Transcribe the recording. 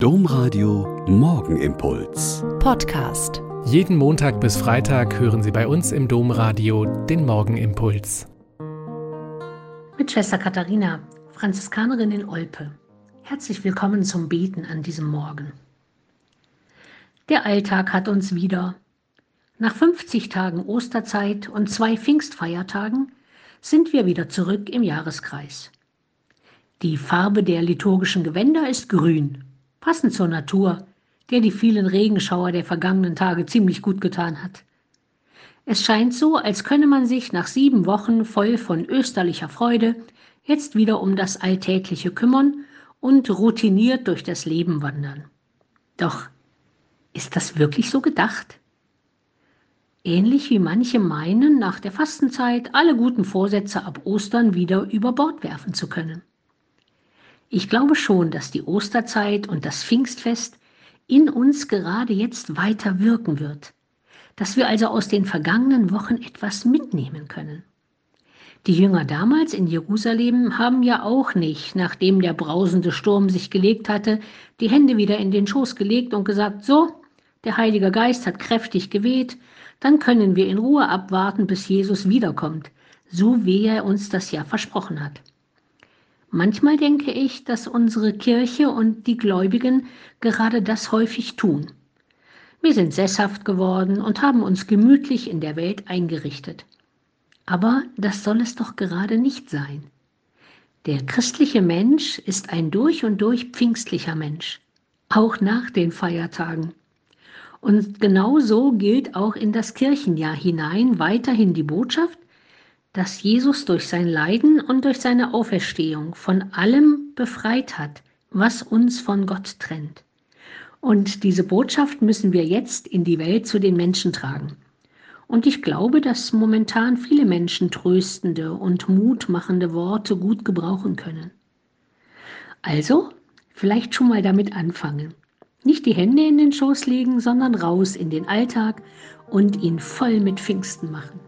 Domradio Morgenimpuls. Podcast. Jeden Montag bis Freitag hören Sie bei uns im Domradio den Morgenimpuls. Mit Schwester Katharina, Franziskanerin in Olpe. Herzlich willkommen zum Beten an diesem Morgen. Der Alltag hat uns wieder. Nach 50 Tagen Osterzeit und zwei Pfingstfeiertagen sind wir wieder zurück im Jahreskreis. Die Farbe der liturgischen Gewänder ist grün passend zur Natur, der die vielen Regenschauer der vergangenen Tage ziemlich gut getan hat. Es scheint so, als könne man sich nach sieben Wochen voll von österlicher Freude jetzt wieder um das Alltägliche kümmern und routiniert durch das Leben wandern. Doch ist das wirklich so gedacht? Ähnlich wie manche meinen, nach der Fastenzeit alle guten Vorsätze ab Ostern wieder über Bord werfen zu können. Ich glaube schon, dass die Osterzeit und das Pfingstfest in uns gerade jetzt weiter wirken wird, dass wir also aus den vergangenen Wochen etwas mitnehmen können. Die Jünger damals in Jerusalem haben ja auch nicht, nachdem der brausende Sturm sich gelegt hatte, die Hände wieder in den Schoß gelegt und gesagt, so, der Heilige Geist hat kräftig geweht, dann können wir in Ruhe abwarten, bis Jesus wiederkommt, so wie er uns das ja versprochen hat. Manchmal denke ich, dass unsere Kirche und die Gläubigen gerade das häufig tun. Wir sind sesshaft geworden und haben uns gemütlich in der Welt eingerichtet. Aber das soll es doch gerade nicht sein. Der christliche Mensch ist ein durch und durch pfingstlicher Mensch, auch nach den Feiertagen. Und genau so gilt auch in das Kirchenjahr hinein weiterhin die Botschaft, dass Jesus durch sein Leiden und durch seine Auferstehung von allem befreit hat, was uns von Gott trennt. Und diese Botschaft müssen wir jetzt in die Welt zu den Menschen tragen. Und ich glaube, dass momentan viele Menschen tröstende und mutmachende Worte gut gebrauchen können. Also, vielleicht schon mal damit anfangen. Nicht die Hände in den Schoß legen, sondern raus in den Alltag und ihn voll mit Pfingsten machen.